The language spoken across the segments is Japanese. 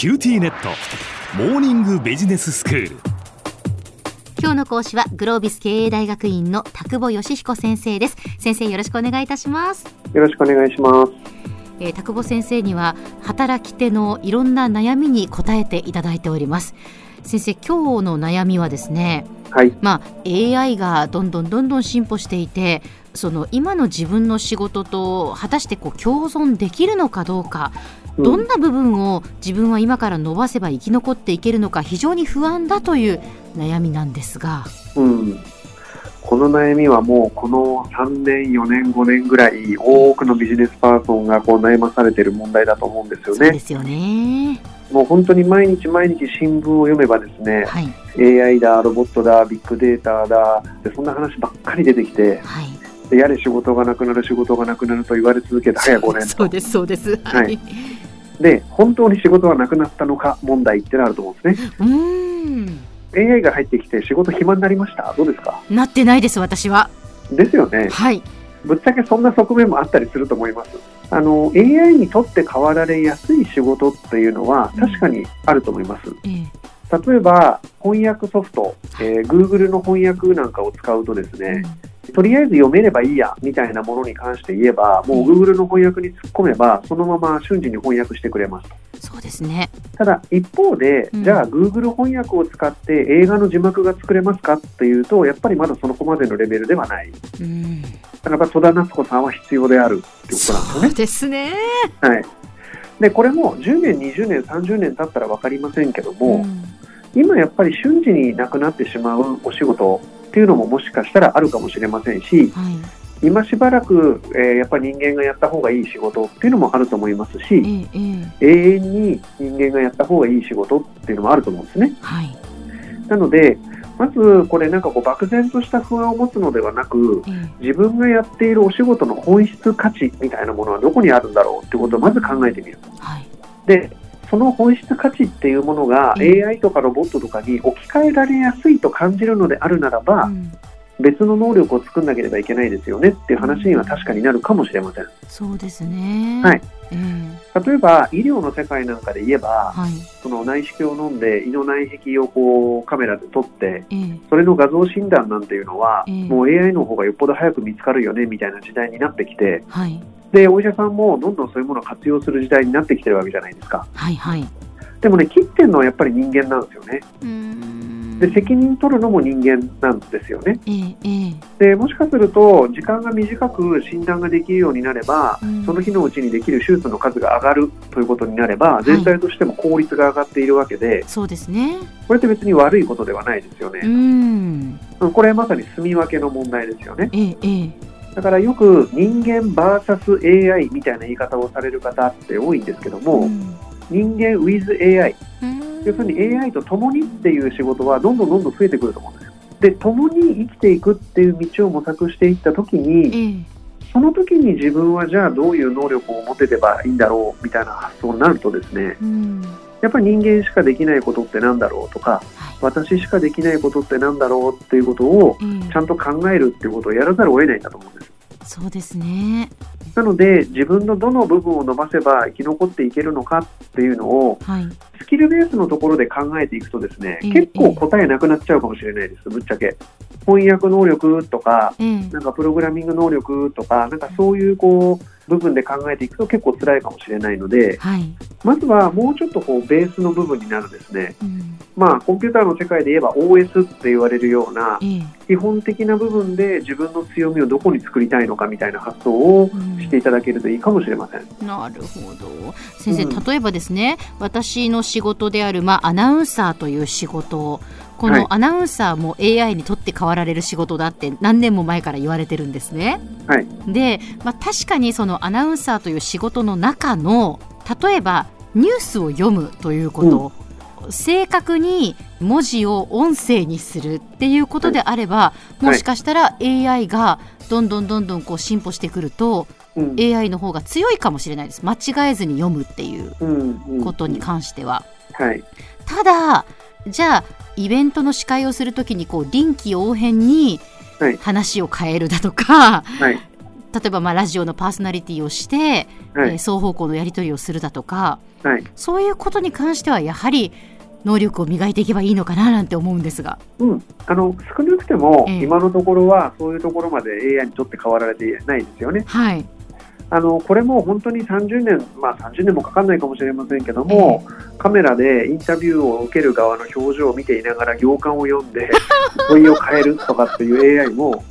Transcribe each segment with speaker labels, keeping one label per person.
Speaker 1: QTnet。モーニングビジネススクール。
Speaker 2: 今日の講師はグロービス経営大学院の田久保義彦先生です。先生よろしくお願いいたします。
Speaker 3: よろしくお願いします。
Speaker 2: えー、田久保先生には働き手のいろんな悩みに答えていただいております。先生今日の悩みはですね、
Speaker 3: はい、
Speaker 2: まあ、AI がどんどんどんどん進歩していてその今の自分の仕事と果たしてこう共存できるのかどうかどんな部分を自分は今から伸ばせば生き残っていけるのか非常に不安だという悩みなんですが、
Speaker 3: うん、この悩みはもうこの3年、4年、5年ぐらい多くのビジネスパーソンがこう悩まされている問題だと思うんですよね。そう
Speaker 2: ですよね。
Speaker 3: もう本当に毎日毎日新聞を読めばですね、はい、AI だ、ロボットだ、ビッグデータだでそんな話ばっかり出てきて、はい、やれ仕事がなくなる仕事がなくなると言われ続けて早5年
Speaker 2: そうですそうです、
Speaker 3: はい、で本当に仕事はなくなったのか問題ってなると思うんですね。
Speaker 2: うん。
Speaker 3: AI が入ってきて仕事暇になりました？どうですか？
Speaker 2: なってないです私は。
Speaker 3: ですよね。
Speaker 2: はい。
Speaker 3: ぶっちゃけそんな側面もあったりすると思います。あの AI にとって変わられやすい仕事っていうのは確かにあると思います、うん、例えば翻訳ソフト、えー、Google の翻訳なんかを使うとですね、うんとりあえず読めればいいやみたいなものに関して言えば、もう Google の翻訳に突っ込めば、そのまま瞬時に翻訳してくれます
Speaker 2: そうですね。
Speaker 3: ただ、一方で、うん、じゃあ、Google 翻訳を使って映画の字幕が作れますかっていうと、やっぱりまだそのこまでのレベルではない。うん、だから戸田夏子さんは必要であるっていうことなんですよね。
Speaker 2: そうですね。
Speaker 3: はい。でこれも10年、20年、30年経ったら分かりませんけども、うん、今やっぱり瞬時になくなってしまうお仕事っていうのももしかしたらあるかもしれませんし、はい、今しばらく、えー、やっぱり人間がやった方がいい仕事っていうのもあると思いますし、永遠に人間がやった方がいい仕事っていうのもあると思うんですね。
Speaker 2: はい、
Speaker 3: なのでまずこれなんかこう漠然とした不安を持つのではなく、自分がやっているお仕事の本質価値みたいなものはどこにあるんだろうってことをまず考えてみる。
Speaker 2: はい、
Speaker 3: でその本質価値っていうものが AI とかロボットとかに置き換えられやすいと感じるのであるならば、うん、別の能力を作んなければいけないですよねっていう話には確かになるかもしれません。
Speaker 2: そうですね。
Speaker 3: はい。えー、例えば医療の世界なんかで言えば、はい、その内視鏡を飲んで胃の内壁をこうカメラで撮って、えー、それの画像診断なんていうのは、えー、もう AI の方がよっぽど早く見つかるよねみたいな時代になってきて、
Speaker 2: はい、
Speaker 3: でお医者さんもどんどんそういうものを活用する時代になってきてるわけじゃないですか。
Speaker 2: はいはい。
Speaker 3: でもね、切ってるのはやっぱり人間なんですよね。で責任取るのも人間なんですよね、
Speaker 2: えー、
Speaker 3: でもしかすると時間が短く診断ができるようになれば、うん、その日のうちにできる手術の数が上がるということになれば全体としても効率が上がっているわけで、はい、
Speaker 2: そうですね。
Speaker 3: これって別に悪いことではないですよね。
Speaker 2: うん。
Speaker 3: これまさに住み分けの問題ですよね。
Speaker 2: えー、
Speaker 3: だからよく人間 VSAI みたいな言い方をされる方って多いんですけども、うん。人間 with AI、要するに AI と共にっていう仕事はどんどんどんどん増えてくると思うんですよ。で、共に生きていくっていう道を模索していったときに、その時に自分はじゃあどういう能力を持てればいいんだろうみたいな発想になるとですね、やっぱり人間しかできないことってなんだろうとか、私しかできないことってなんだろうっていうことをちゃんと考えるっていうことをやらざるを得ないんだと思うんです。
Speaker 2: そうですね。
Speaker 3: なので自分のどの部分を伸ばせば生き残っていけるのかっていうのを、はい、スキルベースのところで考えていくとですね、結構答えなくなっちゃうかもしれないです、ぶっちゃけ。翻訳能力とか、なんかプログラミング能力とか、なんかそういうこう部分で考えていくと結構辛いかもしれないので、
Speaker 2: はい、
Speaker 3: まずはもうちょっとこうベースの部分になるですね、うん、まあコンピューターの世界で言えば OS って言われるような、基本的な部分で自分の強みをどこに作りたいのかみたいな発想をしていただけるといいかもしれません。
Speaker 2: うん、なるほど。先生、うん、例えばですね私の仕事である、まあ、アナウンサーという仕事このアナウンサーも AI にとって代わられる仕事だって何年も前から言われてるんですね。
Speaker 3: はい、
Speaker 2: で、まあ、確かにそのアナウンサーという仕事の中の例えばニュースを読むということ、うん、正確に文字を音声にするっていうことであれば、はい、もしかしたら AI がどんどんどんどんこう進歩してくると、うん、AI の方が強いかもしれないです。間違えずに読むっていうことに関しては。
Speaker 3: はい、
Speaker 2: ただじゃあイベントの司会をするときにこう臨機応変に話を変えるだとか、
Speaker 3: はい、
Speaker 2: 例えばまあラジオのパーソナリティをして、はい、えー、双方向のやり取りをするだとか、はい、そういうことに関してはやはり能力を磨いていけばいいのかななんて思うんですが、
Speaker 3: うん、あの少なくても、今のところはそういうところまで AI にとって変わられてないですよね。
Speaker 2: はい
Speaker 3: あのこれも本当に30年、まあ、30年もかかんないかもしれませんけども、えー、カメラでインタビューを受ける側の表情を見ていながら行間を読んで問いを変えるとかっていう AI も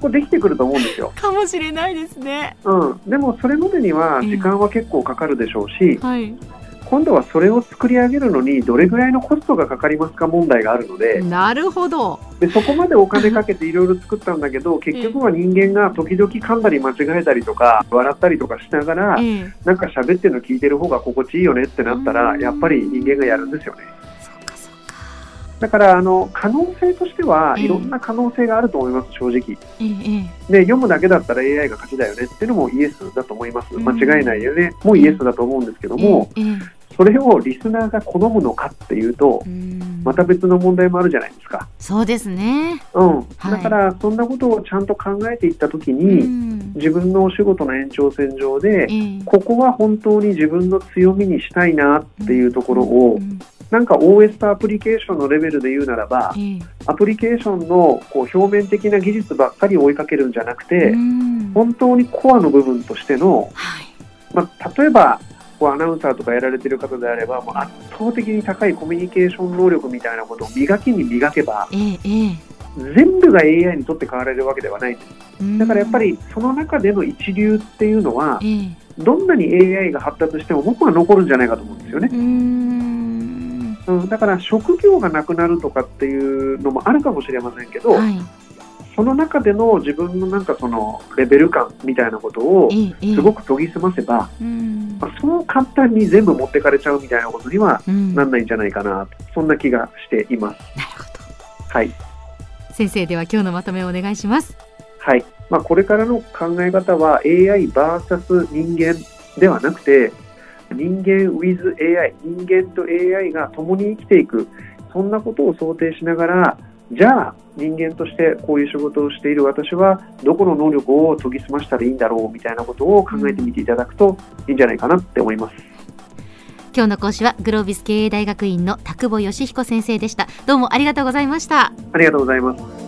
Speaker 3: これできてくると思うんですよ。
Speaker 2: かもしれないですね。
Speaker 3: うん、でもそれまでには時間は結構かかるでしょうし、えーはい今度はそれを作り上げるのにどれぐらいのコストがかかりますか問題があるので。
Speaker 2: なるほど。
Speaker 3: でそこまでお金かけていろいろ作ったんだけど結局は人間が時々噛んだり間違えたりとか笑ったりとかしながら、なんか喋ってるの聞いてる方が心地いいよねってなったらやっぱり人間がやるんですよね。だからあの可能性としてはいろんな可能性があると思います、正直、で読むだけだったら AI が勝ちだよねっていうのもイエスだと思います、間違いないよね、もうイエスだと思うんですけども、それをリスナーが好むのかっていうと、また別の問題もあるじゃないですか。
Speaker 2: そうですね。
Speaker 3: うん。だから、そんなことをちゃんと考えていったときに、自分のお仕事の延長線上で、ここは本当に自分の強みにしたいなっていうところを、なんか OS とアプリケーションのレベルで言うならば、アプリケーションのこう表面的な技術ばっかり追いかけるんじゃなくて、本当にコアの部分としての、まあ、例えばこうアナウンサーとかやられてる方であればもう圧倒的に高いコミュニケーション能力みたいなことを磨きに磨けば、ええ、全部が AI にとって変わられるわけではないんです。だからやっぱりその中での一流っていうのは、え、どんなに AI が発達しても僕は残るんじゃないかと思うんですよね。うん、だから職業がなくなるとかっていうのもあるかもしれませんけど、はい、その中での自分のなんかそのレベル感みたいなことをすごく研ぎ澄ませば、ええまあ、そう簡単に全部持ってかれちゃうみたいなことにはなんないんじゃないかな、うん、そんな気がしています。
Speaker 2: なるほど。
Speaker 3: はい。
Speaker 2: 先生では今日のまとめをお願いします。
Speaker 3: はい。まあ、これからの考え方は AI vs 人間ではなくて人間 with AI 人間と AI が共に生きていくそんなことを想定しながらじゃあ人間としてこういう仕事をしている私はどこの能力を研ぎ澄ましたらいいんだろうみたいなことを考えてみていただくといいんじゃないかなって思います。
Speaker 2: 今日の講師はグロービス経営大学院の田久保義彦先生でした。どうもありがとうございました。
Speaker 3: ありがとうございます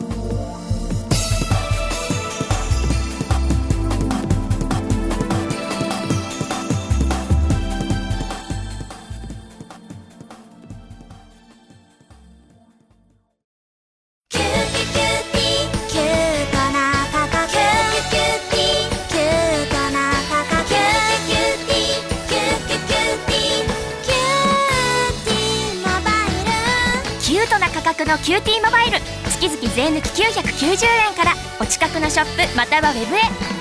Speaker 4: のキューティーモバイル。月々税抜き990円から。お近くのショップまたはウェブへ。